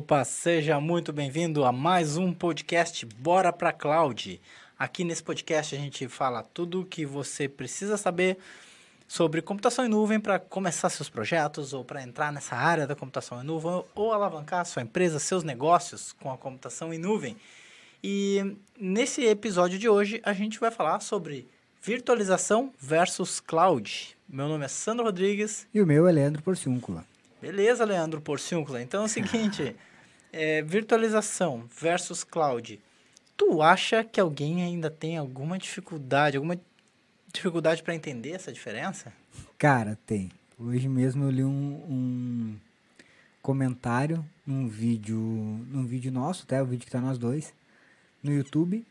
Opa, seja muito bem-vindo a mais um podcast Bora pra Cloud. Aqui nesse podcast a gente fala tudo o que você precisa saber sobre computação em nuvem para começar seus projetos ou para entrar nessa área da computação em nuvem ou alavancar sua empresa, seus negócios com a computação em nuvem. E nesse episódio de hoje a gente vai falar sobre virtualização versus cloud. Meu nome é Sandro Rodrigues. E o meu é Leandro Porciúncula. Beleza, Leandro Porciúncula. Então é o seguinte, é, virtualização versus cloud. Tu acha que alguém ainda tem alguma dificuldade, alguma dificuldade para entender essa diferença? Cara, tem. Hoje mesmo eu li um, um comentário num vídeo, num vídeo nosso, até tá? o vídeo que tá nós dois, no YouTube,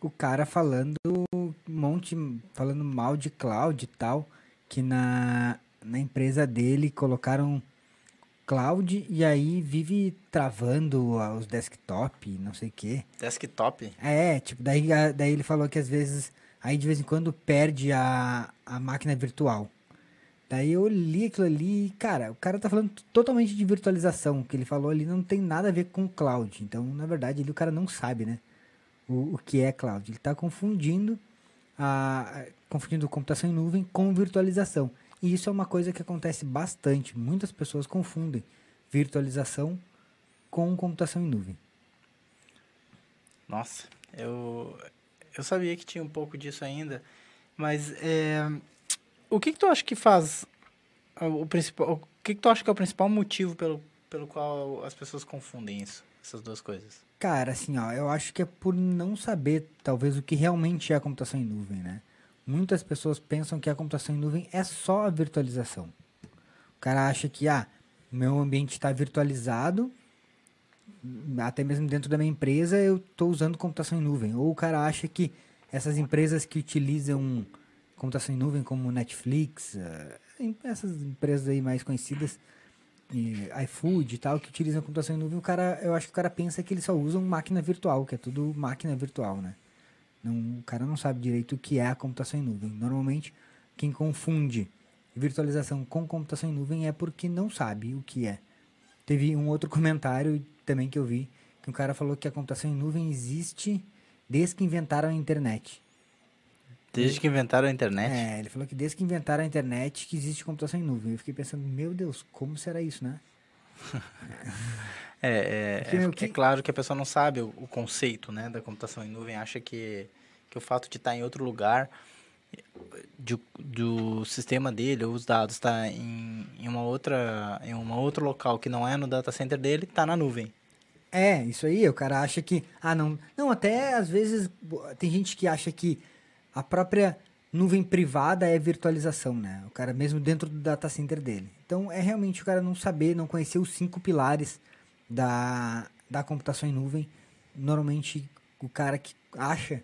o cara falando um monte, falando mal de cloud e tal, que na, na empresa dele colocaram cloud e aí vive travando os desktop, não sei o quê. Desktop? É, tipo, daí, daí ele falou que às vezes, aí de vez em quando perde a, a máquina virtual. Daí eu li aquilo ali e, cara, o cara tá falando totalmente de virtualização. O que ele falou ali não tem nada a ver com cloud. Então, na verdade, ali o cara não sabe, né? O, o que é cloud. Ele tá confundindo a, confundindo computação em nuvem com virtualização. E isso é uma coisa que acontece bastante. Muitas pessoas confundem virtualização com computação em nuvem. Nossa, eu, eu sabia que tinha um pouco disso ainda, mas é, o que, que tu acha que faz o principal? O que, que tu acha que é o principal motivo pelo, pelo qual as pessoas confundem isso, essas duas coisas? Cara, assim, ó, eu acho que é por não saber, talvez, o que realmente é a computação em nuvem, né? Muitas pessoas pensam que a computação em nuvem é só a virtualização. O cara acha que, ah, meu ambiente está virtualizado, até mesmo dentro da minha empresa eu estou usando computação em nuvem. Ou o cara acha que essas empresas que utilizam computação em nuvem, como Netflix, eh, essas empresas aí mais conhecidas, iFood e tal, que utilizam computação em nuvem, o cara, eu acho que o cara pensa que eles só usam máquina virtual, que é tudo máquina virtual, né? Não, o cara não sabe direito o que é a computação em nuvem. Normalmente, quem confunde virtualização com computação em nuvem é porque não sabe o que é. Teve um outro comentário também que eu vi, que um cara falou que a computação em nuvem existe desde que inventaram a internet. Desde que inventaram a internet? É, ele falou que desde que inventaram a internet que existe computação em nuvem. Eu fiquei pensando, meu Deus, como será isso, né? É, é, é, que... é, claro que a pessoa não sabe o, o, conceito né, da computação em nuvem, acha que, que o fato de estar em outro lugar, de, do sistema dele, ou os dados, estar tá em, em, uma outra, em uma outro local que não é no data center dele, está na nuvem. É, isso aí, o cara acha que. Ah, não. Não, até às vezes tem gente que acha que a própria nuvem privada é virtualização, né? O cara mesmo dentro do data center dele. Então é realmente o cara não saber, não conhecer os cinco pilares da, da computação em nuvem. Normalmente, o cara que acha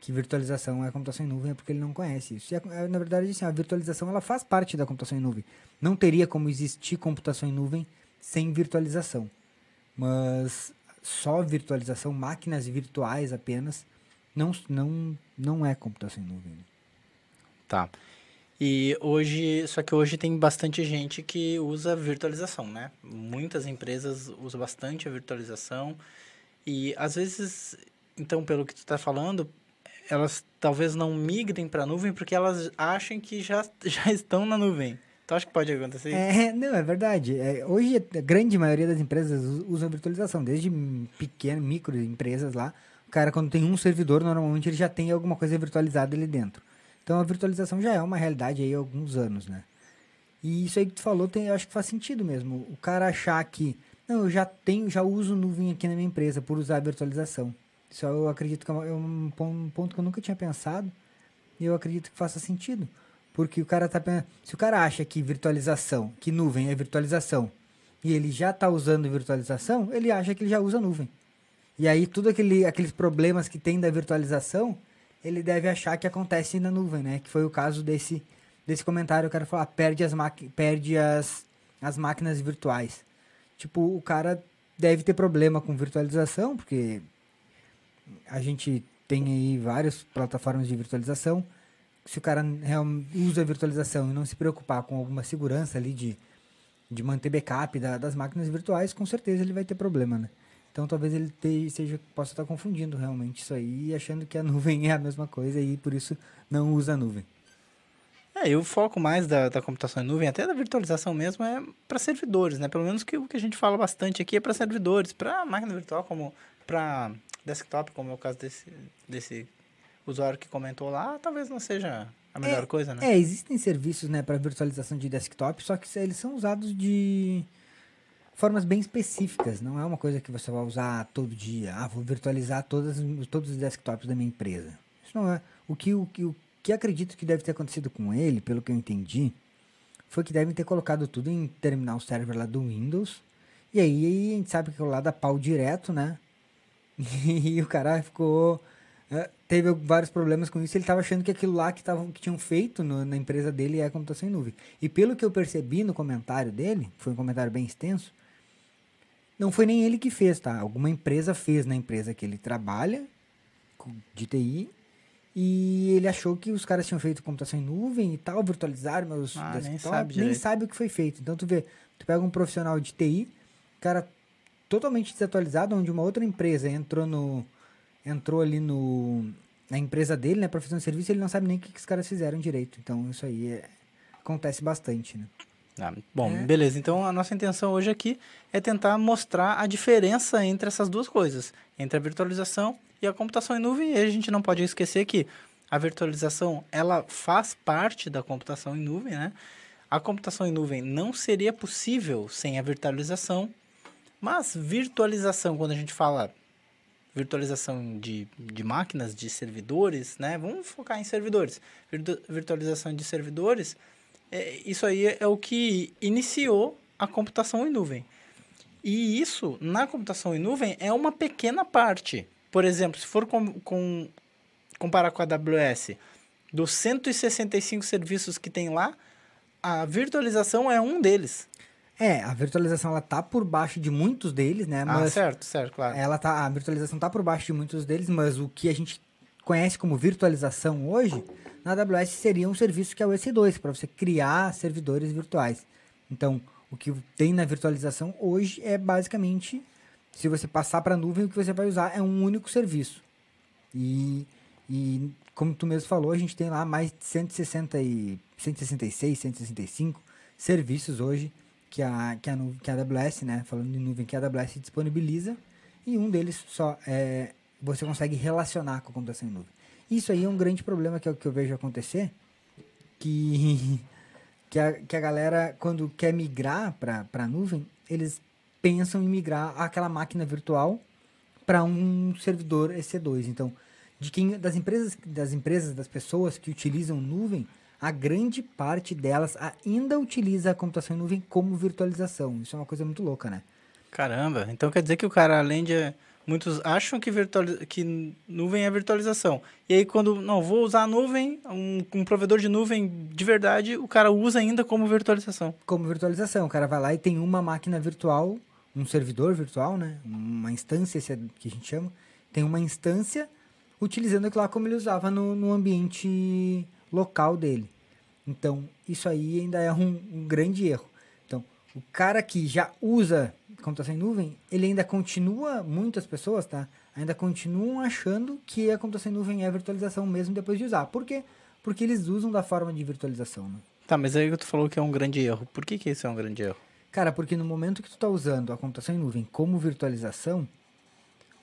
que virtualização é computação em nuvem é porque ele não conhece isso. É, na verdade, assim, a virtualização ela faz parte da computação em nuvem. Não teria como existir computação em nuvem sem virtualização. Mas só virtualização, máquinas virtuais apenas, não, não, não é computação em nuvem. Tá. E hoje, só que hoje tem bastante gente que usa virtualização, né? Muitas empresas usam bastante a virtualização e às vezes, então, pelo que tu está falando, elas talvez não migrem para a nuvem porque elas acham que já, já estão na nuvem. Tu acha que pode acontecer isso? É, não, é verdade. É, hoje, a grande maioria das empresas usam virtualização, desde pequenas, micro empresas lá. O cara, quando tem um servidor, normalmente ele já tem alguma coisa virtualizada ali dentro. Então a virtualização já é uma realidade aí há alguns anos, né? E isso aí que tu falou, tem, eu acho que faz sentido mesmo. O cara achar que, não, eu já tenho, já uso nuvem aqui na minha empresa por usar a virtualização. Isso eu acredito que é um ponto que eu nunca tinha pensado e eu acredito que faça sentido. Porque o cara tá se o cara acha que virtualização, que nuvem é virtualização, e ele já está usando virtualização, ele acha que ele já usa nuvem. E aí tudo aquele, aqueles problemas que tem da virtualização, ele deve achar que acontece na nuvem, né? Que foi o caso desse, desse comentário. O cara falou, ah, perde, as, perde as, as máquinas virtuais. Tipo, o cara deve ter problema com virtualização, porque a gente tem aí várias plataformas de virtualização. Se o cara usa a virtualização e não se preocupar com alguma segurança ali de, de manter backup da, das máquinas virtuais, com certeza ele vai ter problema, né? Então talvez ele te, seja, possa estar confundindo realmente isso aí e achando que a nuvem é a mesma coisa e por isso não usa a nuvem. É, e o foco mais da, da computação em nuvem, até da virtualização mesmo, é para servidores, né? Pelo menos que o que a gente fala bastante aqui é para servidores, para máquina virtual, como para desktop, como é o caso desse, desse usuário que comentou lá, talvez não seja a melhor é, coisa, né? É, existem serviços né, para virtualização de desktop, só que eles são usados de formas bem específicas. Não é uma coisa que você vai usar todo dia. Ah, vou virtualizar todas, todos os desktops da minha empresa. Isso não é. O que, o, que, o que acredito que deve ter acontecido com ele, pelo que eu entendi, foi que devem ter colocado tudo em terminal server lá do Windows. E aí a gente sabe que é lá da pau direto, né? E o cara ficou. É, teve vários problemas com isso. Ele estava achando que aquilo lá que, tavam, que tinham feito no, na empresa dele é computação em nuvem. E pelo que eu percebi no comentário dele, foi um comentário bem extenso, não foi nem ele que fez, tá? Alguma empresa fez na empresa que ele trabalha, de TI, e ele achou que os caras tinham feito computação em nuvem e tal, virtualizaram meus ah, desktops, nem sabe, nem sabe o que foi feito. Então tu vê, tu pega um profissional de TI, cara totalmente desatualizado, onde uma outra empresa entrou no entrou ali no na empresa dele, né, profissão de serviço, ele não sabe nem o que, que os caras fizeram direito. Então isso aí é, acontece bastante, né? Ah, bom, é. beleza. Então a nossa intenção hoje aqui é tentar mostrar a diferença entre essas duas coisas, entre a virtualização e a computação em nuvem. E a gente não pode esquecer que a virtualização ela faz parte da computação em nuvem, né? A computação em nuvem não seria possível sem a virtualização, mas virtualização, quando a gente fala virtualização de, de máquinas, de servidores, né? Vamos focar em servidores. Virtu virtualização de servidores é, isso aí é o que iniciou a computação em nuvem. E isso, na computação em nuvem, é uma pequena parte. Por exemplo, se for com, com comparar com a AWS, dos 165 serviços que tem lá, a virtualização é um deles. É, a virtualização ela tá por baixo de muitos deles, né? Ah, mas ah, certo, certo, claro. Ela tá, a virtualização tá por baixo de muitos deles, mas o que a gente conhece como virtualização hoje na AWS seria um serviço que é o EC2, para você criar servidores virtuais. Então, o que tem na virtualização hoje é basicamente, se você passar para a nuvem, o que você vai usar é um único serviço. E, e como tu mesmo falou, a gente tem lá mais de 160 e, 166, 165 serviços hoje que a, que a, que a AWS, né, falando de nuvem, que a AWS disponibiliza, e um deles só é, você consegue relacionar com a computação em nuvem. Isso aí é um grande problema que, é o que eu vejo acontecer, que, que, a, que a galera, quando quer migrar para a nuvem, eles pensam em migrar aquela máquina virtual para um servidor EC2. Então, de quem das empresas, das empresas, das pessoas que utilizam nuvem, a grande parte delas ainda utiliza a computação em nuvem como virtualização. Isso é uma coisa muito louca, né? Caramba, então quer dizer que o cara, além de Muitos acham que, que nuvem é virtualização. E aí, quando, não, vou usar a nuvem, um, um provedor de nuvem de verdade, o cara usa ainda como virtualização. Como virtualização. O cara vai lá e tem uma máquina virtual, um servidor virtual, né? Uma instância que a gente chama. Tem uma instância utilizando aquilo lá como ele usava no, no ambiente local dele. Então, isso aí ainda é um, um grande erro. Então, o cara que já usa computação em nuvem, ele ainda continua, muitas pessoas, tá? Ainda continuam achando que a computação em nuvem é virtualização mesmo depois de usar. Por quê? Porque eles usam da forma de virtualização, né? Tá, mas aí tu falou que é um grande erro. Por que, que isso é um grande erro? Cara, porque no momento que tu está usando a computação em nuvem como virtualização,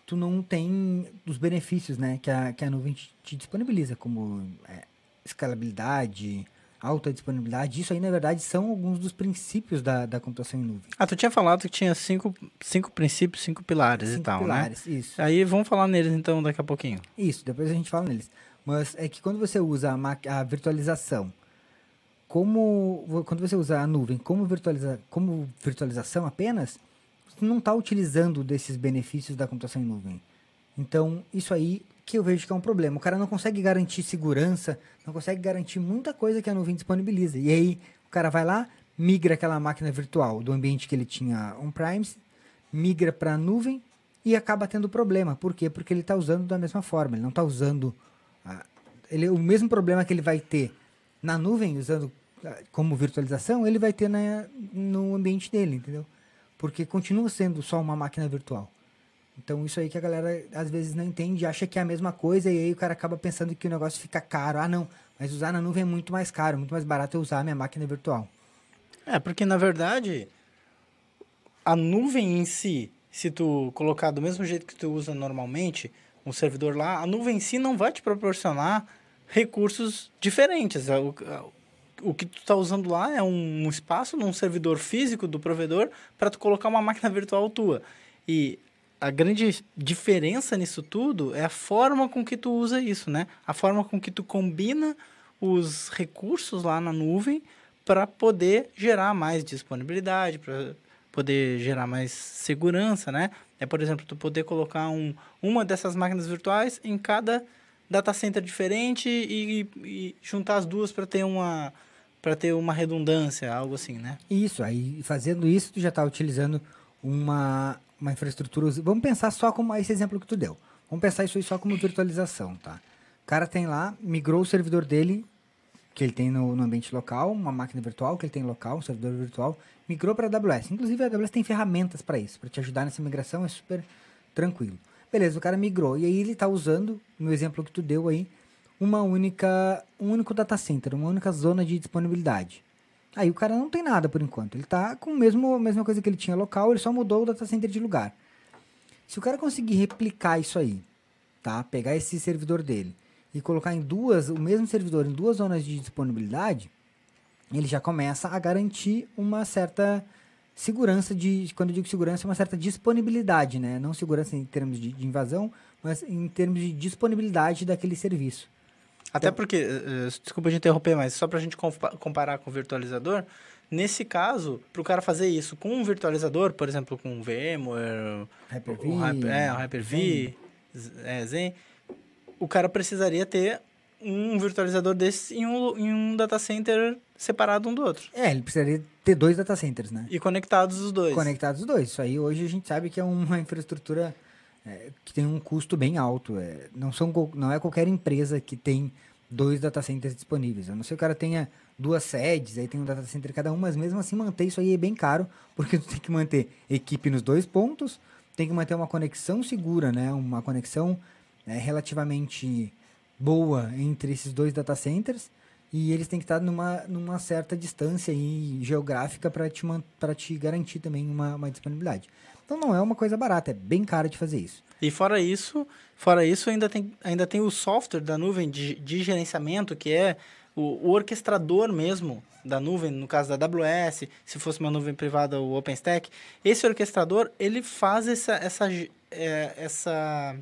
tu não tem os benefícios, né, que a, que a nuvem te, te disponibiliza, como é, escalabilidade, alta disponibilidade. Isso aí, na verdade, são alguns dos princípios da, da computação em nuvem. Ah, tu tinha falado que tinha cinco, cinco princípios, cinco pilares cinco e tal, pilares, né? isso. Aí vamos falar neles, então, daqui a pouquinho. Isso, depois a gente fala neles. Mas é que quando você usa a, a virtualização como... Quando você usa a nuvem como, virtualiza, como virtualização apenas, você não está utilizando desses benefícios da computação em nuvem. Então, isso aí que eu vejo que é um problema. O cara não consegue garantir segurança, não consegue garantir muita coisa que a nuvem disponibiliza. E aí o cara vai lá, migra aquela máquina virtual do ambiente que ele tinha on-prime, migra para a nuvem e acaba tendo problema. Por quê? Porque ele está usando da mesma forma. Ele não está usando a, ele, o mesmo problema que ele vai ter na nuvem, usando como virtualização, ele vai ter na, no ambiente dele, entendeu? Porque continua sendo só uma máquina virtual. Então isso aí que a galera às vezes não entende, acha que é a mesma coisa e aí o cara acaba pensando que o negócio fica caro. Ah, não, mas usar na nuvem é muito mais caro, muito mais barato eu usar a minha máquina virtual. É, porque na verdade a nuvem em si, se tu colocar do mesmo jeito que tu usa normalmente, um servidor lá, a nuvem em si não vai te proporcionar recursos diferentes. O, o que tu está usando lá é um espaço num servidor físico do provedor para tu colocar uma máquina virtual tua. E a grande diferença nisso tudo é a forma com que tu usa isso, né? A forma com que tu combina os recursos lá na nuvem para poder gerar mais disponibilidade, para poder gerar mais segurança, né? É, por exemplo, tu poder colocar um, uma dessas máquinas virtuais em cada data center diferente e, e juntar as duas para ter uma para ter uma redundância, algo assim, né? Isso, aí fazendo isso, tu já está utilizando uma, uma infraestrutura. Vamos pensar só como esse exemplo que tu deu. Vamos pensar isso aí só como virtualização, tá? O cara tem lá, migrou o servidor dele, que ele tem no, no ambiente local, uma máquina virtual que ele tem local, um servidor virtual, migrou para a AWS. Inclusive a AWS tem ferramentas para isso, para te ajudar nessa migração, é super tranquilo. Beleza, o cara migrou e aí ele está usando, no exemplo que tu deu aí, uma única, um único data center, uma única zona de disponibilidade. Aí o cara não tem nada por enquanto. Ele está com a mesma coisa que ele tinha local, ele só mudou o data center de lugar. Se o cara conseguir replicar isso aí, tá? Pegar esse servidor dele e colocar em duas, o mesmo servidor em duas zonas de disponibilidade, ele já começa a garantir uma certa segurança de, quando eu digo segurança, uma certa disponibilidade, né? Não segurança em termos de, de invasão, mas em termos de disponibilidade daquele serviço. Até então, porque, uh, desculpa de interromper, mas só para a gente comparar com o virtualizador, nesse caso, para o cara fazer isso com um virtualizador, por exemplo, com o VMware, Hyper-V, o, Hyper, é, o Hyper-V, Zen. É, Zen, o cara precisaria ter um virtualizador desse em um, em um data center separado um do outro. É, ele precisaria ter dois data centers, né? E conectados os dois. Conectados os dois. Isso aí hoje a gente sabe que é uma infraestrutura é, que tem um custo bem alto. É, não, são, não é qualquer empresa que tem dois data centers disponíveis. A não ser que o cara tenha duas sedes, aí tem um data center cada um, mas mesmo assim manter isso aí é bem caro, porque tu tem que manter equipe nos dois pontos, tem que manter uma conexão segura, né? Uma conexão é, relativamente boa entre esses dois data centers e eles têm que estar numa, numa certa distância aí, geográfica para te, te garantir também uma, uma disponibilidade. Então não é uma coisa barata, é bem caro de fazer isso. E fora isso, fora isso ainda tem, ainda tem o software da nuvem de, de gerenciamento, que é o, o, orquestrador mesmo da nuvem, no caso da AWS, se fosse uma nuvem privada, o OpenStack. Esse orquestrador, ele faz essa, essa, é, essa,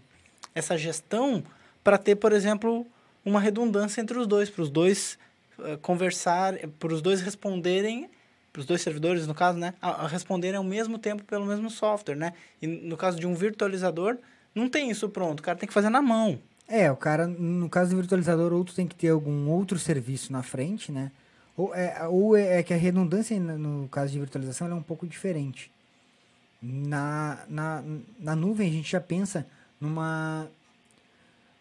essa gestão para ter, por exemplo, uma redundância entre os dois, para os dois uh, conversar, para os dois responderem os dois servidores, no caso, né, a, a responderem ao mesmo tempo pelo mesmo software, né? E no caso de um virtualizador, não tem isso pronto, o cara tem que fazer na mão. É, o cara, no caso do virtualizador, outro tem que ter algum outro serviço na frente, né? Ou é, ou é, é que a redundância, no caso de virtualização, é um pouco diferente. Na, na, na nuvem, a gente já pensa numa,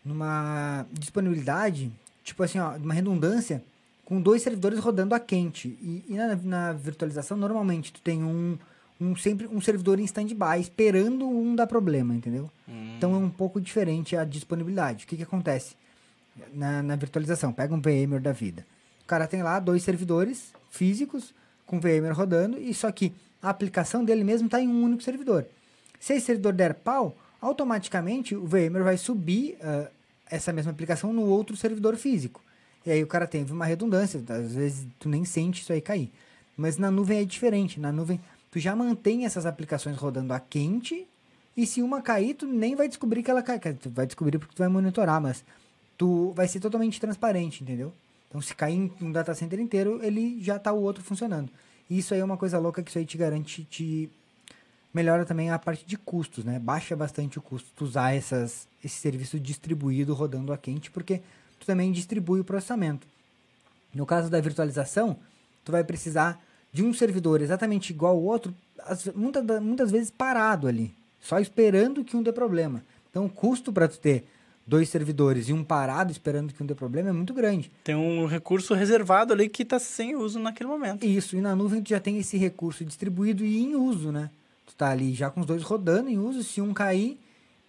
numa disponibilidade, tipo assim, ó, uma redundância com dois servidores rodando a quente. E, e na, na, virtualização, normalmente, tu tem um, um, sempre um servidor em stand-by esperando um dar problema, entendeu? Hum. Então é um pouco diferente a disponibilidade. O que, que acontece na, na virtualização? Pega um VMware da vida. O cara tem lá dois servidores físicos com VMware rodando, e só que a aplicação dele mesmo está em um único servidor. Se esse servidor der pau, automaticamente o VMware vai subir uh, essa mesma aplicação no outro servidor físico. E aí o cara tem uma redundância, às vezes tu nem sente isso aí cair. Mas na nuvem é diferente, na nuvem tu já mantém essas aplicações rodando a quente, e se uma cair, tu nem vai descobrir que ela cai. Tu vai descobrir porque tu vai monitorar, mas tu vai ser totalmente transparente, entendeu? Então se cair um data center inteiro, ele já tá o outro funcionando. E isso aí é uma coisa louca que isso aí te garante, te melhora também a parte de custos, né? Baixa bastante o custo usar essas, esse serviço distribuído rodando a quente, porque tu também distribui o processamento. No caso da virtualização, tu vai precisar de um servidor exatamente igual ao outro, muitas, muitas vezes parado ali, só esperando que um dê problema. Então, o custo para tu ter dois servidores e um parado esperando que um dê problema é muito grande. Tem um recurso reservado ali que está sem uso naquele momento. Isso, e na nuvem tu já tem esse recurso distribuído e em uso, né? Tu tá ali já com os dois rodando em uso, se um cair,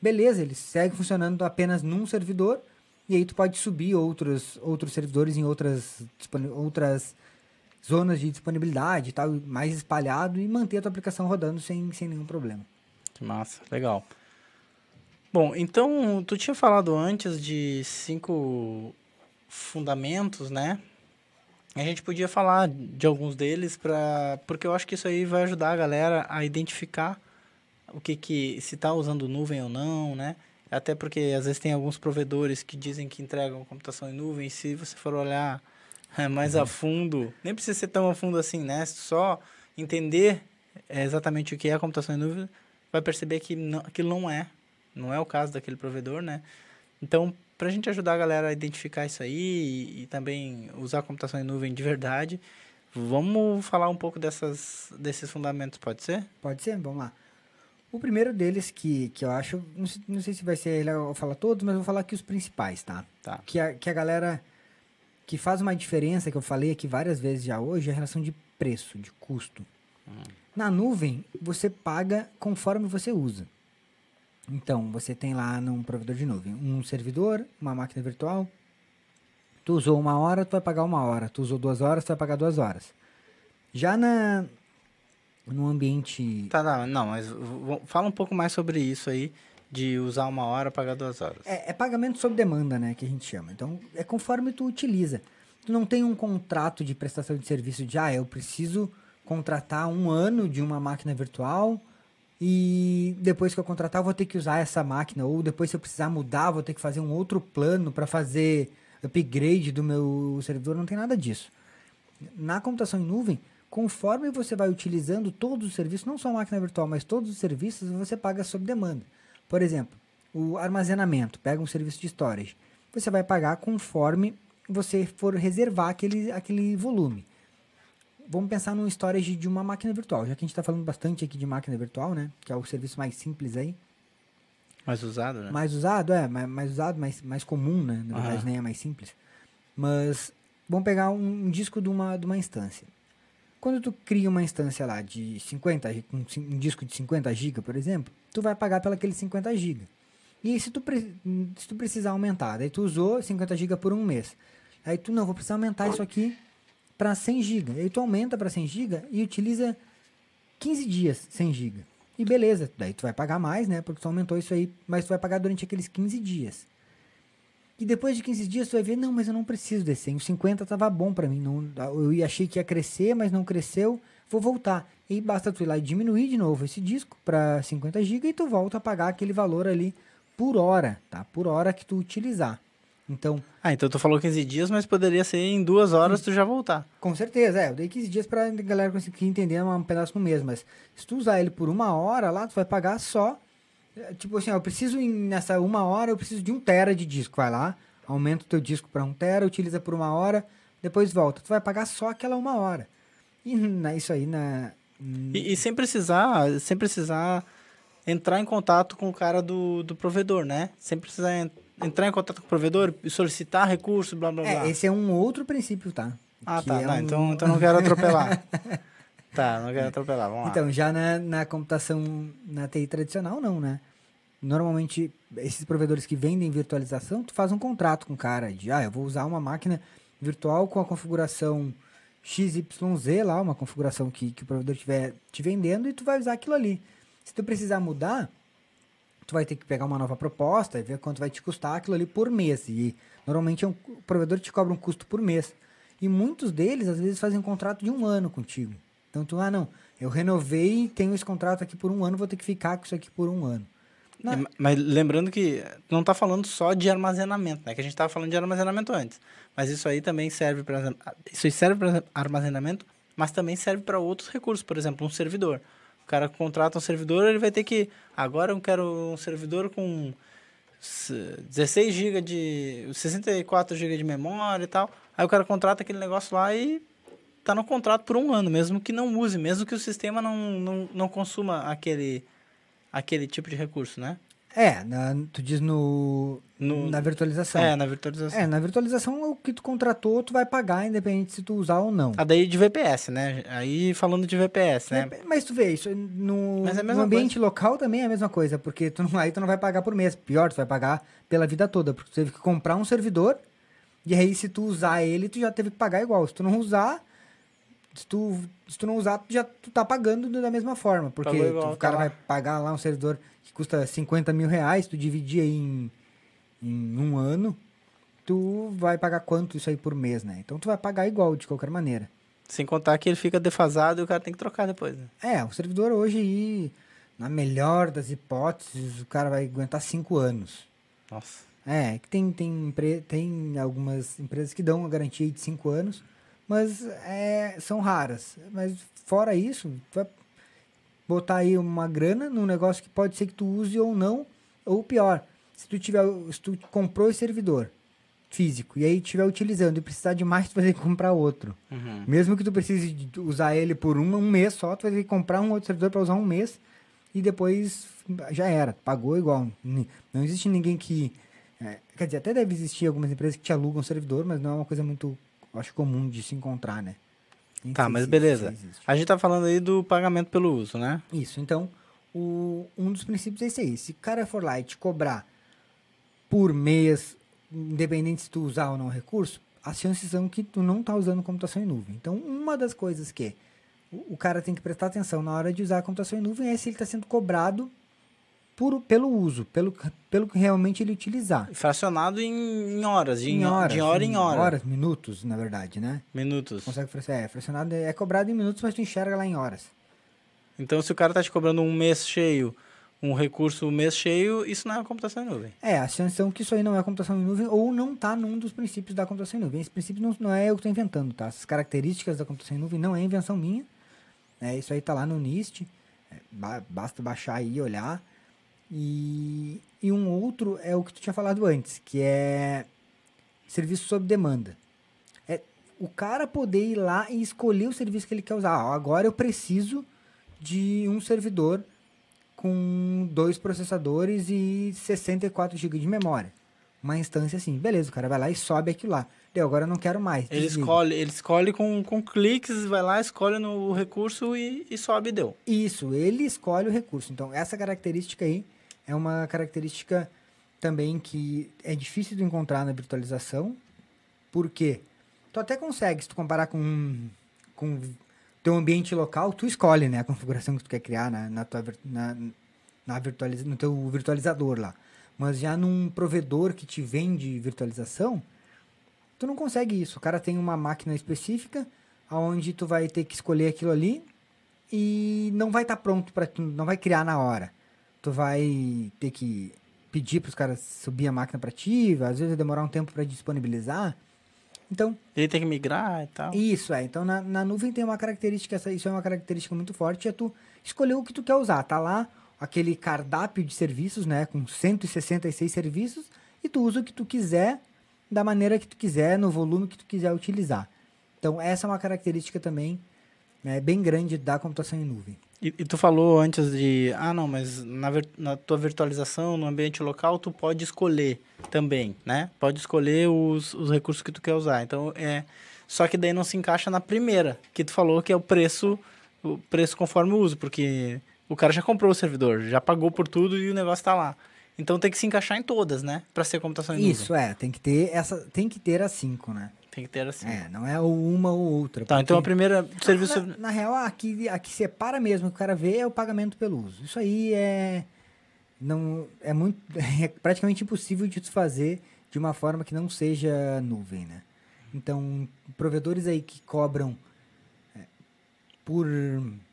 beleza, ele segue funcionando apenas num servidor, e aí tu pode subir outros, outros servidores em outras, outras zonas de disponibilidade e tal, mais espalhado, e manter a tua aplicação rodando sem, sem nenhum problema. Que massa, legal. Bom, então tu tinha falado antes de cinco fundamentos, né? A gente podia falar de alguns deles para porque eu acho que isso aí vai ajudar a galera a identificar o que que se está usando nuvem ou não, né? Até porque às vezes tem alguns provedores que dizem que entregam computação em nuvem, e se você for olhar mais uhum. a fundo, nem precisa ser tão a fundo assim, né? Só entender exatamente o que é a computação em nuvem, vai perceber que não, aquilo não é não é o caso daquele provedor, né? Então, para a gente ajudar a galera a identificar isso aí e, e, também usar a computação em nuvem de verdade, vamos falar um pouco dessas, desses fundamentos, pode ser? Pode ser, vamos lá. O primeiro deles que, que eu acho, não sei, não sei se vai ser legal falar todos, mas eu vou falar aqui os principais, tá? tá. Que, a, que a galera que faz uma diferença, que eu falei aqui várias vezes já hoje, é a relação de preço, de custo. Hum. Na nuvem, você paga conforme você usa. Então, você tem lá num provedor de nuvem um servidor, uma máquina virtual. Tu usou uma hora, tu vai pagar uma hora. Tu usou duas horas, tu vai pagar duas horas. Já na no ambiente. Tá, não, não, mas fala um pouco mais sobre isso aí, de usar uma hora, pagar duas horas. É, é pagamento sob demanda, né, que a gente chama. Então, é conforme tu utiliza. Tu não tem um contrato de prestação de serviço de, ah, eu preciso contratar um ano de uma máquina virtual e depois que eu contratar, eu vou ter que usar essa máquina. Ou depois, se eu precisar mudar, vou ter que fazer um outro plano para fazer upgrade do meu servidor. Não tem nada disso. Na computação em nuvem, conforme você vai utilizando todos os serviços, não só a máquina virtual, mas todos os serviços, você paga sob demanda. Por exemplo, o armazenamento, pega um serviço de storage. Você vai pagar conforme você for reservar aquele, aquele volume vamos pensar num storage de uma máquina virtual, já que a gente está falando bastante aqui de máquina virtual, né? Que é o serviço mais simples aí. Mais usado, né? Mais usado, é, mais, mais usado, mais, mais comum, né? Na verdade, nem é mais simples. Mas vamos pegar um, um, disco de uma, de uma instância. Quando tu cria uma instância lá de 50, um, um disco de 50 GB, por exemplo, tu vai pagar pelaqueles 50 GB. E se tu, se tu precisar aumentar, daí tu usou 50 GB por um mês. Aí tu, não, vou precisar aumentar isso aqui para 100 GB. Aí tu aumenta para 100 GB e utiliza 15 dias 100 GB. E beleza, daí tu vai pagar mais, né? Porque tu aumentou isso aí, mas tu vai pagar durante aqueles 15 dias. E depois de 15 dias tu vai ver, não, mas eu não preciso desse 100. O 50 tava bom para mim. Não, eu achei que ia crescer, mas não cresceu. Vou voltar. E basta tu ir lá e diminuir de novo esse disco para 50 GB e tu volta a pagar aquele valor ali por hora, tá? Por hora que tu utilizar. Então. Ah, então tu falou 15 dias, mas poderia ser em duas horas tu já voltar. Com certeza, é. Eu dei 15 dias pra galera conseguir entender um pedaço no mês, mas se tu usar ele por uma hora lá, tu vai pagar só. É, tipo assim, eu preciso nessa uma hora, eu preciso de um tera de disco. Vai lá, aumenta o teu disco para um tera, utiliza por uma hora, depois volta. Tu vai pagar só aquela uma hora. E na, isso aí na. E, e sem precisar, sem precisar entrar em contato com o cara do, do provedor, né? Sem precisar entrar entrar em contato com o provedor e solicitar recurso, blá blá é, blá. Esse é um outro princípio, tá? Ah, que tá, é tá. Um... Então, então não quero atropelar. tá, não quero atropelar, vamos lá. Então, já na, na computação, na TI tradicional, não, né? Normalmente, esses provedores que vendem virtualização, tu faz um contrato com o cara de, ah, eu vou usar uma máquina virtual com a configuração XYZ lá, uma configuração que, que o provedor estiver te vendendo e tu vai usar aquilo ali. Se tu precisar mudar, tu vai ter que pegar uma nova proposta e ver quanto vai te custar aquilo ali por mês. E normalmente é o provedor te cobra um custo por mês. E muitos deles, às vezes, fazem um contrato de um ano contigo. Então tu, ah, não, eu renovei, tenho esse contrato aqui por um ano, vou ter que ficar com isso aqui por um ano. Mas lembrando que não está falando só de armazenamento, né? Que a gente estava falando de armazenamento antes. Mas isso aí também serve para isso serve para armazenamento, mas também serve para outros recursos, por exemplo, um servidor cara contrata um servidor, ele vai ter que. Agora eu quero um servidor com 16 GB de. 64 GB de memória e tal. Aí o cara contrata aquele negócio lá e tá no contrato por um ano, mesmo que não use, mesmo que o sistema não, não, não consuma aquele, aquele tipo de recurso, né? É, na- tu diz no, No- na virtualização. É, na virtualização. É, na virtualização o que tu contratou, tu vai pagar, independente se tu usar ou não. A daí de VPS, né? Aí falando de VPS, né? Mas tu vê, isso no, é no ambiente local também é a mesma coisa, porque tu não, aí tu não vai pagar por mês. Pior, tu vai pagar pela vida toda, porque tu teve que comprar um servidor, e aí se tu usar ele, tu já teve que pagar igual. Se tu não usar, se tu, se tu não usar, tu já tu tá pagando da mesma forma, porque igual, tu- o cara tá vai pagar lá um servidor que custa 50 mil reais, tu dividir aí em, em um ano, tu vai pagar quanto isso aí por mês, né? Então tu vai pagar igual, de qualquer maneira. Sem contar que ele fica defasado e o cara tem que trocar depois, né? É, o servidor hoje aí, na melhor das hipóteses, o cara vai aguentar cinco anos. Nossa. É, que tem, tem, tem algumas empresas que dão uma garantia de cinco anos, mas é, são raras. Mas fora isso, vai botar aí uma grana num negócio que pode ser que tu use ou não, ou pior, se tu tiver, se tu comprou esse servidor físico e aí estiver utilizando e precisar de mais, tu vai ter que comprar outro. Uhum. Mesmo que tu precise usar ele por um, um mês só, tu vai ter que comprar um outro servidor para usar um mês e depois já era, pagou igual. Não existe ninguém que. é, quer dizer, até deve existir algumas empresas que te alugam servidor, mas não é uma coisa muito, acho, comum de se encontrar, né? Nem Tá, mas beleza. A gente tá falando aí do pagamento pelo uso, né? Isso, então, o, um dos princípios é esse aí. Se o cara for lá e te cobrar por mês, independente se tu usar ou não o recurso, as chances são que tu não tá usando computação em nuvem. Então, uma das coisas que o, o cara tem que prestar atenção na hora de usar a computação em nuvem é se ele está sendo cobrado por, pelo uso, pelo, pelo que realmente ele utilizar. Fracionado em, em horas, de, em, horas, de hora em hora. Horas, minutos, na verdade, né? Minutos. Consegue fracionar. É, fracionado é cobrado em minutos, mas tu enxerga lá em horas. Então, se o cara tá te cobrando um mês cheio, um recurso um mês cheio, isso não é computação em nuvem. É, as chances são que isso aí não é computação em nuvem ou não está num dos princípios da computação em nuvem. Esse princípio não, não é eu que estou inventando, tá? Essas características da computação em nuvem não é invenção minha. É, isso aí está lá no NIST. É, ba- basta baixar aí e olhar. E, e um outro é o que tu tinha falado antes, que é serviço sob demanda. É o cara poder ir lá e escolher o serviço que ele quer usar. Ó, agora eu preciso de um servidor com dois processadores e 64 GB de memória. Uma instância assim, beleza, o cara vai lá e sobe aquilo lá. Deu, agora eu não quero mais. Ele desliga. escolhe, ele escolhe com, com cliques, vai lá, escolhe no recurso e, e sobe e deu. Isso, ele escolhe o recurso. Então, essa característica aí é uma característica também que é difícil de encontrar na virtualização. Por quê? Tu até consegue, se tu comparar com, com teu ambiente local, tu escolhe né, a configuração que tu quer criar na, na tua, na, na virtualiza, no teu virtualizador lá. Mas já num provedor que te vende virtualização, tu não consegue isso. O cara tem uma máquina específica, onde tu vai ter que escolher aquilo ali e não vai estar pronto para tu, não vai criar na hora. Tu vai ter que pedir para os caras subir a máquina para ti, às vezes vai demorar um tempo para disponibilizar. Então, Ele tem que migrar e tal. isso é. Então na, na nuvem tem uma característica, essa, isso é uma característica muito forte, é tu escolher o que tu quer usar. Tá lá aquele cardápio de serviços, né, com 166 serviços, e tu usa o que tu quiser, da maneira que tu quiser, no volume que tu quiser utilizar. Então essa é uma característica também né, bem grande da computação em nuvem. E, e tu falou antes de, ah não, mas na, na tua virtualização, no ambiente local, tu pode escolher também, né? Pode escolher os, os recursos que tu quer usar. Então, é... Só que daí não se encaixa na primeira, que tu falou que é o preço, o preço conforme o uso, porque o cara já comprou o servidor, já pagou por tudo e o negócio tá lá. Então tem que se encaixar em todas, né? Pra ser computação em nuvem. Isso é, tem que ter essa, tem que ter as cinco, né? Tem que ter assim. É, não é uma ou outra. Tá, então a porque- primeira serviço... Na, na real, aqui, aqui separa mesmo, que o cara vê é o pagamento pelo uso. Isso aí é. Não, é muito. É praticamente impossível de fazer de uma forma que não seja nuvem, né? Então, provedores aí que cobram é, por,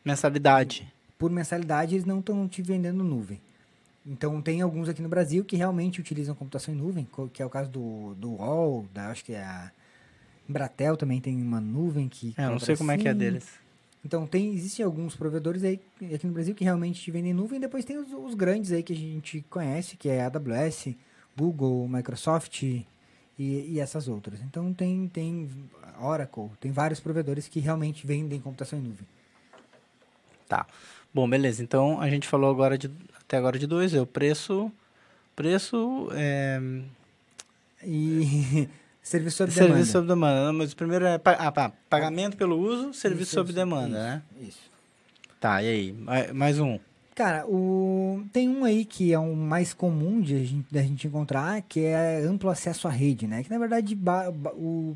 Mensalidade. por mensalidade, eles não estão te vendendo nuvem. Então, tem alguns aqui no Brasil que realmente utilizam computação em nuvem, que é o caso do, do UOL, da, acho que é a Embratel também tem uma nuvem que. É, eu não sei como é que é assim. deles. Então, tem, existem alguns provedores aí aqui no Brasil que realmente te vendem nuvem. Depois tem os, os grandes aí que a gente conhece, que é AWS, Google, Microsoft e, e essas outras. Então, tem, tem Oracle, tem vários provedores que realmente vendem computação em nuvem. Tá. Bom, beleza. Então a gente falou agora de até agora de dois, é o preço, Preço é... E serviço sob serviço demanda. sob demanda. Mas o primeiro é ah, pá, pagamento pelo uso, serviço sob demanda, isso, né? Isso. Tá, e aí? Ma- Mais um. Cara, o... tem um aí que é o mais comum de a gente, da gente encontrar, que é amplo acesso à rede, né? Que na verdade ba- o...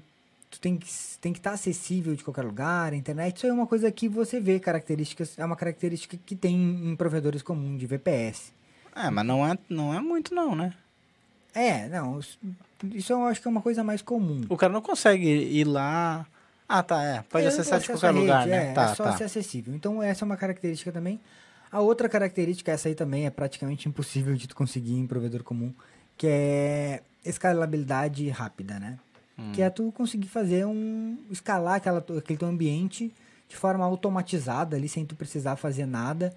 tu tem que tem que estar acessível de qualquer lugar, a internet, isso é uma coisa que você vê características, é uma característica que tem em provedores comuns de VPS. É, mas não é, não é muito não, né? É, não, isso- eu acho que é uma coisa mais comum. O cara não consegue ir lá... Ah, tá, é. Pode É, acessar de qualquer rede, lugar, é, né? Tá, é só tá. ser acessível. Então essa é uma característica também. A outra característica, essa aí também é praticamente impossível de tu conseguir em provedor comum, que é escalabilidade rápida, né? Hum. Que é tu conseguir fazer um escalar aquela, aquele teu ambiente de forma automatizada ali, sem tu precisar fazer nada.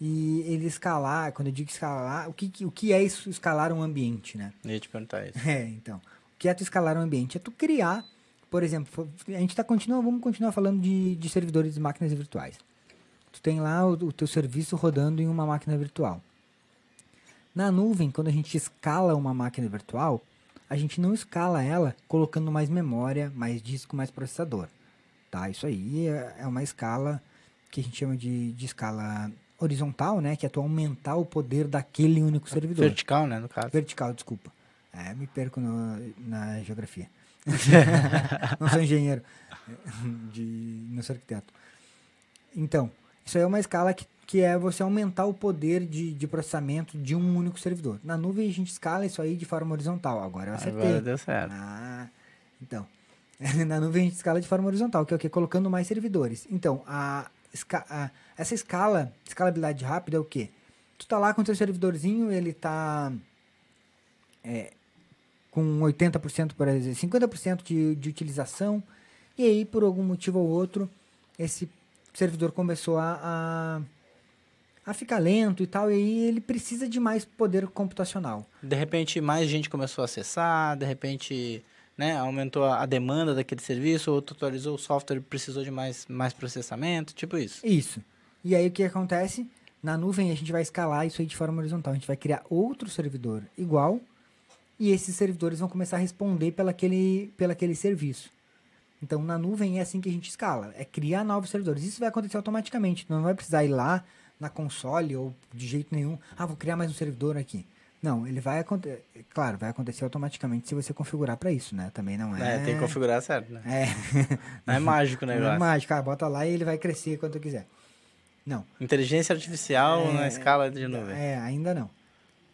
E ele escalar, quando eu digo escalar, o que, o que é isso, escalar um ambiente, né? Eu ia te perguntar isso. É, então. O que é tu escalar um ambiente? É tu criar, por exemplo, a gente tá continua, vamos continuar falando de, de servidores de máquinas virtuais. Tu tem lá o, o teu serviço rodando em uma máquina virtual. Na nuvem, quando a gente escala uma máquina virtual, a gente não escala ela colocando mais memória, mais disco, mais processador. Tá? Isso aí é é uma escala que a gente chama de, de escala horizontal, né? Que é tu aumentar o poder daquele único servidor. Vertical, né, no caso. Vertical, desculpa. É, me perco no- na geografia. não sou engenheiro. De, não sou arquiteto. Então, isso aí é uma escala que, que é você aumentar o poder de, de processamento de um único servidor. Na nuvem a gente escala isso aí de forma horizontal. Agora eu acertei. Agora deu certo. Ah, então. Na nuvem a gente escala de forma horizontal, que é o que? Colocando mais servidores. Então, a, esca- a- essa escala, escalabilidade rápida é o quê? Tu tá lá com o teu servidorzinho, ele tá é, com 80%, por exemplo, 50% de, de utilização, e aí, por algum motivo ou outro, esse servidor começou a, a, a ficar lento e tal, e aí ele precisa de mais poder computacional. De repente, mais gente começou a acessar, de repente, né, aumentou a demanda daquele serviço, ou tu atualizou o software e precisou de mais, mais processamento, tipo isso. Isso. E aí o que acontece? Na nuvem a gente vai escalar isso aí de forma horizontal. A gente vai criar outro servidor igual e esses servidores vão começar a responder pelaquele serviço. Então na nuvem é assim que a gente escala, é criar novos servidores. Isso vai acontecer automaticamente. Não vai precisar ir lá na console ou de jeito nenhum. Ah, vou criar mais um servidor aqui. Não, ele vai acontecer. Claro, vai acontecer automaticamente se você configurar para isso, né? Também não é. É, tem que configurar certo, né? É. Não é mágico o não negócio. é mágico. Ah, bota lá e ele vai crescer quanto quiser. Não. Inteligência artificial É, na escala de nuvem. É, ainda não.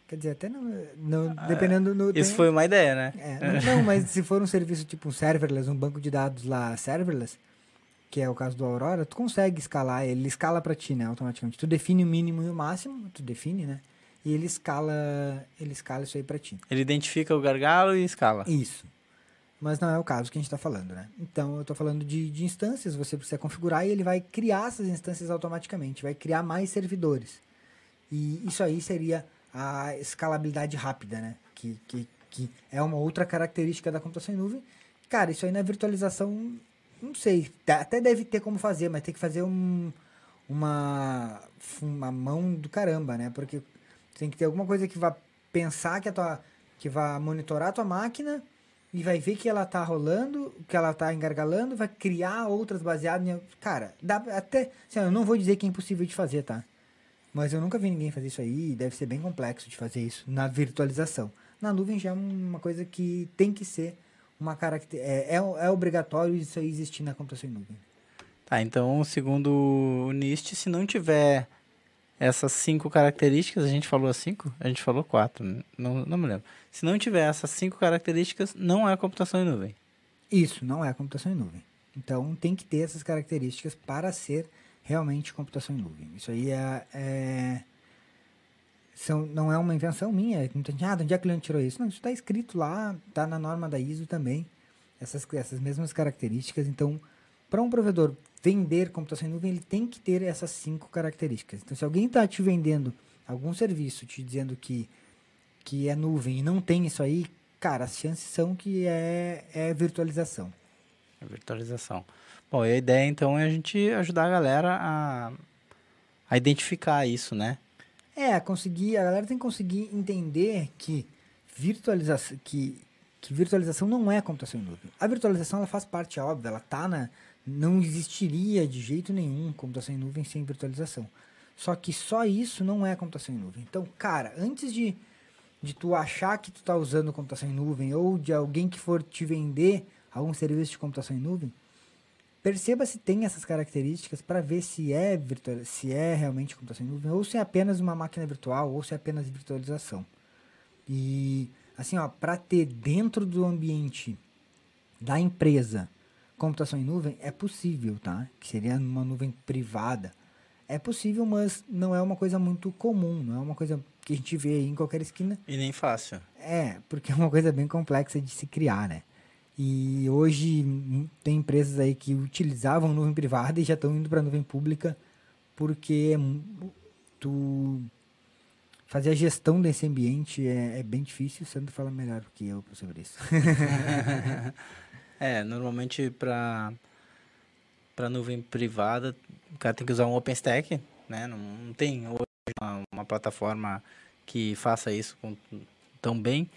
Quer dizer, até não. não dependendo do. Isso tem- foi uma ideia, né? É, não, não, mas se for um serviço tipo um serverless, um banco de dados lá serverless, que é o caso do Aurora, tu consegue escalar, ele escala pra ti, né, automaticamente. Tu define o mínimo e o máximo, tu define, né? E ele escala, ele escala isso aí pra ti. Ele identifica o gargalo e escala. Isso. Mas não é o caso que a gente está falando, né? Então, eu estou falando de, de instâncias, você precisa configurar e ele vai criar essas instâncias automaticamente, vai criar mais servidores. E isso aí seria a escalabilidade rápida, né? Que, que, que é uma outra característica da computação em nuvem. Cara, isso aí na virtualização, não sei, até deve ter como fazer, mas tem que fazer um, uma, uma mão do caramba, né? Porque tem que ter alguma coisa que vá pensar que a tua que vá monitorar a tua máquina e vai ver que ela tá rolando, que ela tá engargalando, vai criar outras baseadas em. Cara, dá até. Assim, eu não vou dizer que é impossível de fazer, tá? Mas eu nunca vi ninguém fazer isso aí e deve ser bem complexo de fazer isso na virtualização. Na nuvem já é uma coisa que tem que ser uma caracter... é, é, é obrigatório isso aí existir na computação em nuvem. Tá, então, segundo o NIST, se não tiver essas cinco características, a gente falou cinco? A gente falou quatro, não, não me lembro. Se não tiver essas cinco características, não é computação em nuvem. Isso não é computação em nuvem. Então tem que ter essas características para ser realmente computação em nuvem. Isso aí é, é- são, não é uma invenção minha. Muita gente, ah, de onde é que o Leandro tirou isso? Não, isso está escrito lá, está na norma da ISO também, essas, essas mesmas características. Então, para um provedor vender computação em nuvem, ele tem que ter essas cinco características. Então, se alguém está te vendendo algum serviço, te dizendo que, que é nuvem e não tem isso aí, cara, as chances são que é, é virtualização. A virtualização. Bom, e a ideia então é a gente ajudar a galera a, a identificar isso, né? É, conseguir, a galera tem que conseguir entender que virtualização, que, que virtualização não é computação em nuvem. A virtualização ela faz parte, é óbvio, ela tá na, não existiria de jeito nenhum computação em nuvem sem virtualização. Só que só isso não é computação em nuvem. Então, cara, antes de, de tu achar que tu está usando computação em nuvem ou de alguém que for te vender algum serviço de computação em nuvem, perceba se tem essas características para ver se é virtual, se é realmente computação em nuvem ou se é apenas uma máquina virtual ou se é apenas virtualização. E assim, ó, para ter dentro do ambiente da empresa computação em nuvem é possível, tá? Que seria uma nuvem privada. É possível, mas não é uma coisa muito comum, não é uma coisa que a gente vê em qualquer esquina. E nem fácil. É, porque é uma coisa bem complexa de se criar, né? E hoje hum, tem empresas aí que utilizavam nuvem privada e já estão indo para nuvem pública porque tu fazer a gestão desse ambiente é, é bem difícil. O Sandro fala melhor que eu sobre isso. É, normalmente para para nuvem privada, o cara tem que usar um OpenStack, né? Não, não tem hoje uma, uma, plataforma que faça isso com, tão bem.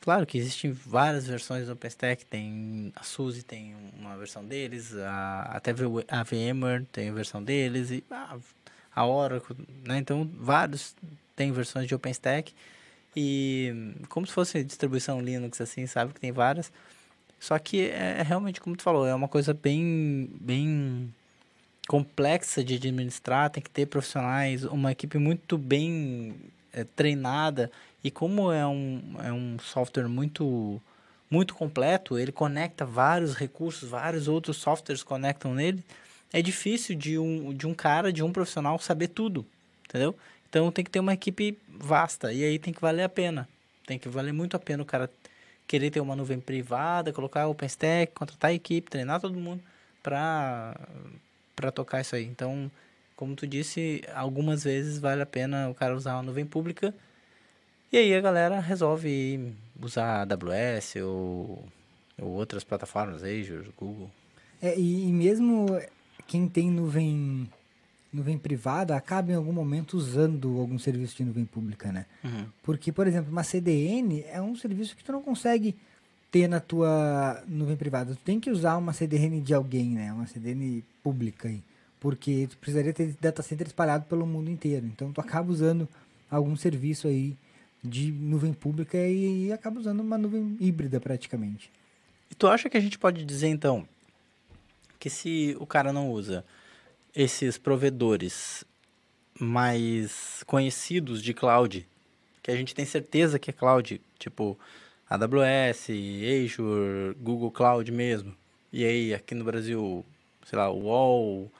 Claro que existem várias versões do OpenStack, tem a SUSE tem uma versão deles, a, até a VMware tem a versão deles, e a, a Oracle, né? Então, vários têm versões de OpenStack. E como se fosse distribuição Linux, assim, sabe que tem várias. Só que é, é realmente, como tu falou, é uma coisa bem, bem complexa de administrar, tem que ter profissionais, uma equipe muito bem é, treinada. E como é um, é um software muito, muito completo, ele conecta vários recursos, vários outros softwares conectam nele. É difícil de um, de um cara, de um profissional saber tudo, entendeu? Então tem que ter uma equipe vasta e aí tem que valer a pena. Tem que valer muito a pena o cara querer ter uma nuvem privada, colocar OpenStack, contratar a equipe, treinar todo mundo para para tocar isso aí. Então, como tu disse, algumas vezes vale a pena o cara usar uma nuvem pública. E aí a galera resolve usar AWS ou, ou outras plataformas, Azure, Google. É, e, e mesmo quem tem nuvem nuvem privada acaba em algum momento usando algum serviço de nuvem pública, né? Uhum. Porque, por exemplo, uma CDN é um serviço que tu não consegue ter na tua nuvem privada. Tu tem que usar uma CDN de alguém, né? Uma CDN pública aí. Porque tu precisaria ter data center espalhado pelo mundo inteiro. Então, tu acaba usando algum serviço aí de nuvem pública e, e acaba usando uma nuvem híbrida praticamente. E tu acha que a gente pode dizer, então, que se o cara não usa esses provedores mais conhecidos de cloud, que a gente tem certeza que é cloud, tipo AWS, Azure, Google Cloud mesmo. E aí, aqui no Brasil, sei lá, UOL,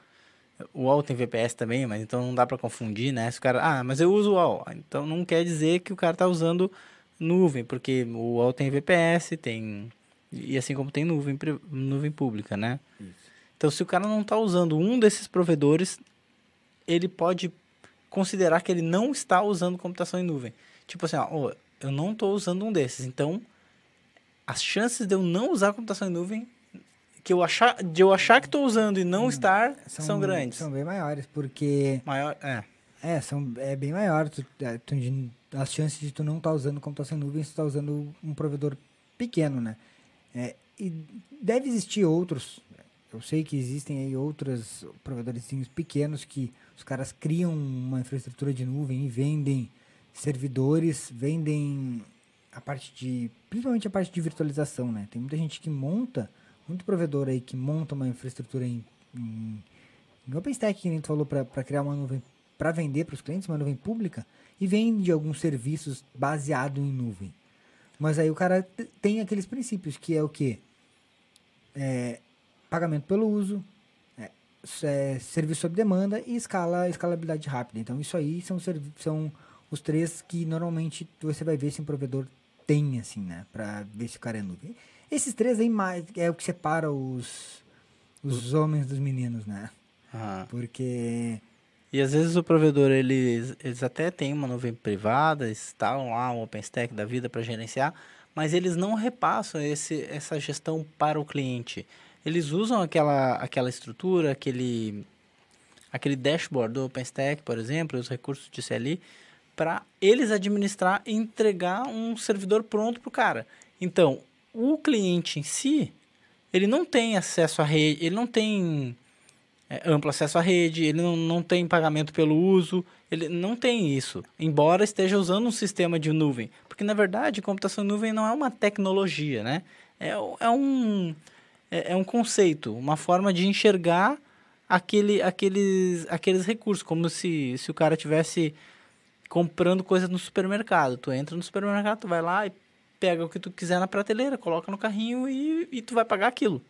o UOL tem VPS também, mas então não dá para confundir, né? Se o cara, ah, mas eu uso o UOL. Então não quer dizer que o cara tá usando nuvem, porque o UOL tem VPS, tem e assim como tem nuvem nuvem pública, né? Isso. Então, se o cara não está usando um desses provedores, ele pode considerar que ele não está usando computação em nuvem. Tipo assim, ó, oh, eu não estou usando um desses. Então, as chances de eu não usar computação em nuvem, que eu achar, de eu achar que estou usando e não hum, estar, são, são, grandes. São bem maiores, porque... Maior, é. É, são, é bem maior. Tu, é, tu, as chances de tu não estar tá usando computação em nuvem, tu está usando um provedor pequeno, né? É, e deve existir outros eu sei que existem aí outros provedores pequenos que os caras criam uma infraestrutura de nuvem e vendem servidores, vendem a parte de, principalmente a parte de virtualização, né? Tem muita gente que monta, muito provedor aí que monta uma infraestrutura em, em, em OpenStack, que a gente falou, para criar uma nuvem, para vender para os clientes, uma nuvem pública, e vende alguns serviços baseado em nuvem. Mas aí o cara tem aqueles princípios, que é o quê? É, pagamento pelo uso, é, é, serviço sob demanda e escala, escalabilidade rápida. Então, isso aí são, são os três que normalmente você vai ver se um provedor tem, assim, né? Para ver se o cara é nuvem. Esses três aí mais, é o que separa os, os homens dos meninos, né? Ah. Porque... E às vezes o provedor, eles, eles até têm uma nuvem privada, instalam lá um OpenStack da vida para gerenciar, mas eles não repassam esse, essa gestão para o cliente. Eles usam aquela, aquela estrutura, aquele, aquele dashboard do OpenStack, por exemplo, os recursos de CLI, para eles administrar e entregar um servidor pronto para o cara. Então, o cliente em si, ele não tem acesso à rede, ele não tem é, amplo acesso à rede, ele não, não tem pagamento pelo uso, ele não tem isso, embora esteja usando um sistema de nuvem. Porque, na verdade, computação em nuvem não é uma tecnologia, né? É, é, um, é, é um conceito, uma forma de enxergar aquele, aqueles, aqueles recursos, como se, se o cara tivesse comprando coisas no supermercado. Tu entra no supermercado, tu vai lá e pega o que tu quiser na prateleira, coloca no carrinho e, e tu vai pagar aquilo.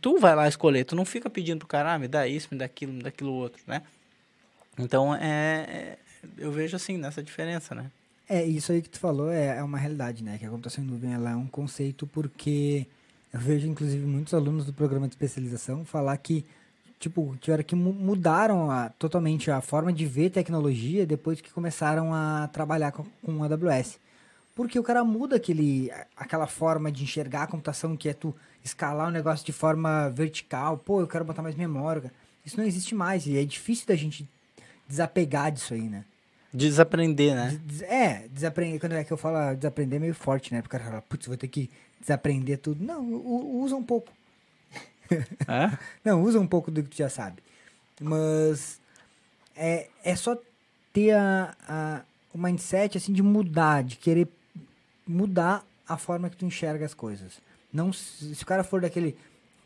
Tu vai lá escolher, tu não fica pedindo pro cara, ah, me dá isso, me dá aquilo, me dá aquilo outro, né? Então, é, é, eu vejo assim, nessa diferença, né? É, isso aí que tu falou é, é uma realidade, né? Que a computação em nuvem ela é um conceito porque eu vejo, inclusive, muitos alunos do programa de especialização falar que, tipo, tiveram que mudaram a, totalmente a forma de ver tecnologia depois que começaram a trabalhar com, com AWS. Porque o cara muda aquele, aquela forma de enxergar a computação que é tu escalar o um negócio de forma vertical. Pô, eu quero botar mais memória. Isso não existe mais e é difícil da gente desapegar disso aí, né? Desaprender, né? Des é, desaprender. Quando é que eu falo desaprender é meio forte, né? Porque o cara fala, putz, vou ter que desaprender tudo. Não, usa um pouco. É? Não, usa um pouco do que tu já sabe. Mas é, é só ter a, a, o mindset assim de mudar, de querer mudar a forma que tu enxerga as coisas. Não se, se o cara for daquele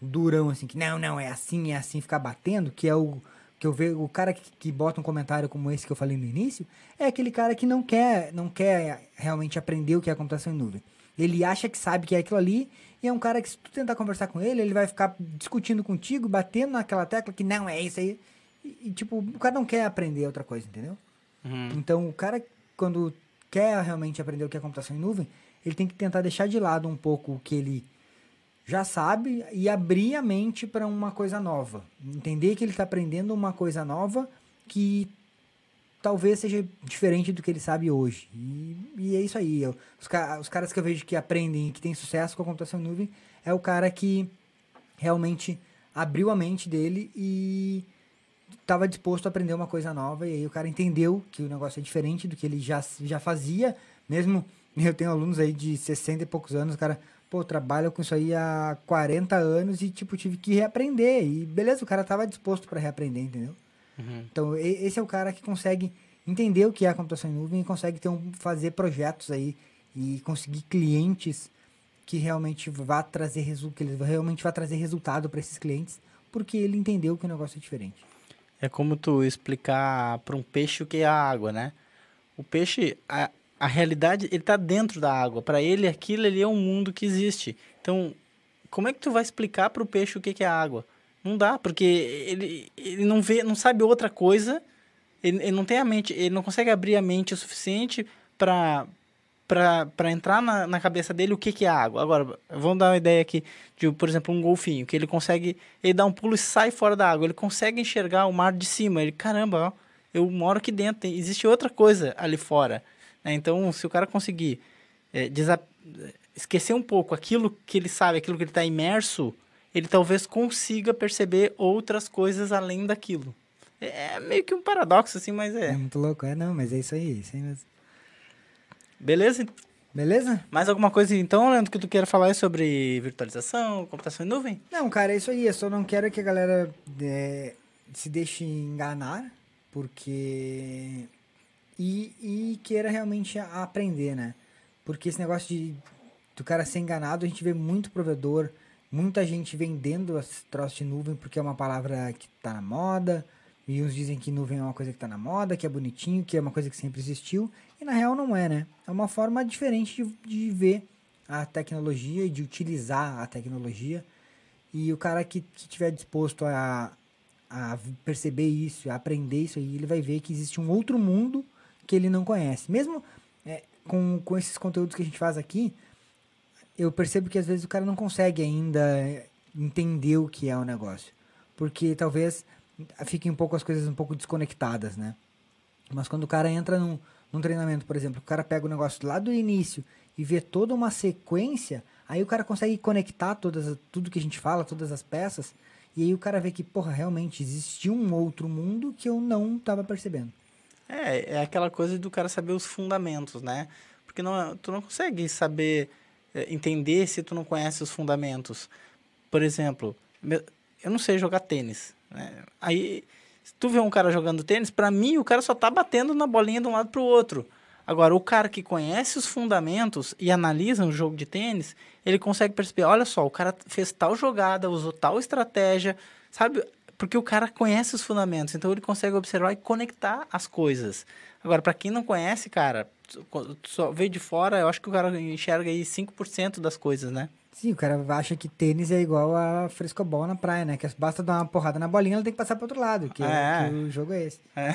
durão assim que não, não, é assim, é assim, ficar batendo, que é o que eu vejo o cara que, que bota um comentário como esse que eu falei no início, é aquele cara que não quer, não quer realmente aprender o que é a computação em nuvem. Ele acha que sabe que é aquilo ali, e é um cara que se tu tentar conversar com ele, ele vai ficar discutindo contigo, batendo naquela tecla que não é isso aí. E, e tipo, o cara não quer aprender outra coisa, entendeu? Uhum. Então, o cara, quando quer realmente aprender o que é computação em nuvem, ele tem que tentar deixar de lado um pouco o que ele já sabe e abrir a mente para uma coisa nova. Entender que ele está aprendendo uma coisa nova que talvez seja diferente do que ele sabe hoje. E, e é isso aí. Eu, os, os, caras que eu vejo que aprendem e que têm sucesso com a computação em nuvem é o cara que realmente abriu a mente dele e estava disposto a aprender uma coisa nova. E aí o cara entendeu que o negócio é diferente do que ele já, já fazia. Mesmo eu tenho alunos aí de 60 e poucos anos, o cara pô, trabalho com isso aí há 40 anos e, tipo, tive que reaprender. E beleza, o cara tava disposto para reaprender, entendeu? Uhum. Então, esse é o cara que consegue entender o que é a computação em nuvem e consegue ter um, fazer projetos aí e conseguir clientes que realmente vá trazer resultado, que ele realmente vai trazer resultado para esses clientes, porque ele entendeu que o negócio é diferente. É como tu explicar para um peixe o que é a água, né? O peixe, a, a realidade, ele está dentro da água. Para ele, aquilo ali é um mundo que existe. Então, como é que tu vai explicar para o peixe o que, que é água? Não dá, porque ele, ele não vê, não sabe outra coisa. Ele, ele não tem a mente, ele não consegue abrir a mente o suficiente para para entrar na, na cabeça dele o que, que é água. Agora, vamos dar uma ideia aqui de, por exemplo, um golfinho, que ele consegue, ele dá um pulo e sai fora da água, ele consegue enxergar o mar de cima, ele, caramba, ó, eu moro aqui dentro, existe outra coisa ali fora. Né? Então, se o cara conseguir é, esquecer um pouco aquilo que ele sabe, aquilo que ele está imerso, ele talvez consiga perceber outras coisas além daquilo. É, é meio que um paradoxo, assim, mas é. É muito louco, é não, mas é isso aí, isso aí mesmo. Beleza? Beleza? Mais alguma coisa então, Leandro, que tu queira falar sobre virtualização, computação em nuvem? Não, cara, é isso aí. Eu só não quero que a galera é, se deixe enganar, porque e, e queira realmente aprender, né? Porque esse negócio de do cara ser enganado, a gente vê muito provedor, muita gente vendendo as troços de nuvem porque é uma palavra que tá na moda, e uns dizem que nuvem é uma coisa que tá na moda, que é bonitinho, que é uma coisa que sempre existiu, e na real não é, né? É uma forma diferente de, de ver a tecnologia e de utilizar a tecnologia. E o cara que, que tiver disposto a, a perceber isso, a aprender isso aí, ele vai ver que existe um outro mundo que ele não conhece. Mesmo é, com, com esses conteúdos que a gente faz aqui, eu percebo que às vezes o cara não consegue ainda entender o que é o negócio. Porque talvez fiquem um pouco as coisas um pouco desconectadas, né? Mas quando o cara entra num, num treinamento, por exemplo, o cara pega o negócio lá do início e vê toda uma sequência, aí o cara consegue conectar todas, tudo que a gente fala, todas as peças, e aí o cara vê que, porra, realmente existe um outro mundo que eu não estava percebendo. É, é aquela coisa do cara saber os fundamentos, né? Porque não, tu não consegue saber, é, entender se tu não conhece os fundamentos. Por exemplo, eu não sei jogar tênis. Né? Aí, se tu vê um cara jogando tênis, para mim o cara só tá batendo na bolinha de um lado pro outro. Agora, o cara que conhece os fundamentos e analisa um jogo de tênis, ele consegue perceber, olha só, o cara fez tal jogada, usou tal estratégia, sabe? Porque o cara conhece os fundamentos, então ele consegue observar e conectar as coisas. Agora, para quem não conhece, cara, só veio de fora, eu acho que o cara enxerga aí 5% das coisas, né? Sim, o cara acha que tênis é igual a frescobol na praia, né? Que basta dar uma porrada na bolinha, ela tem que passar para outro lado, que, é. que o jogo é esse. É.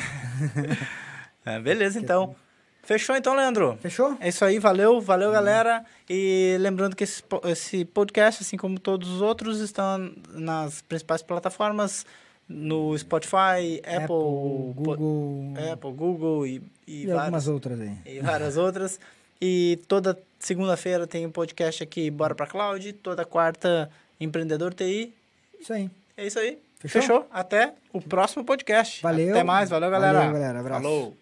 é beleza, então. Fechou então, Leandro? Fechou? É isso aí, valeu, valeu, uhum. galera. E lembrando que esse, esse podcast, assim como todos os outros, estão nas principais plataformas, no Spotify, Apple, Apple Google, Apple, Google e, e, e várias, algumas outras aí. E várias outras. E toda segunda-feira tem um podcast aqui, Bora Pra Cloud. Toda quarta, Empreendedor TI. Isso aí. É isso aí. Fechou? Fechou? Até o próximo podcast. Valeu. Até mais. Valeu, galera. Valeu, galera. Abraço. Falou.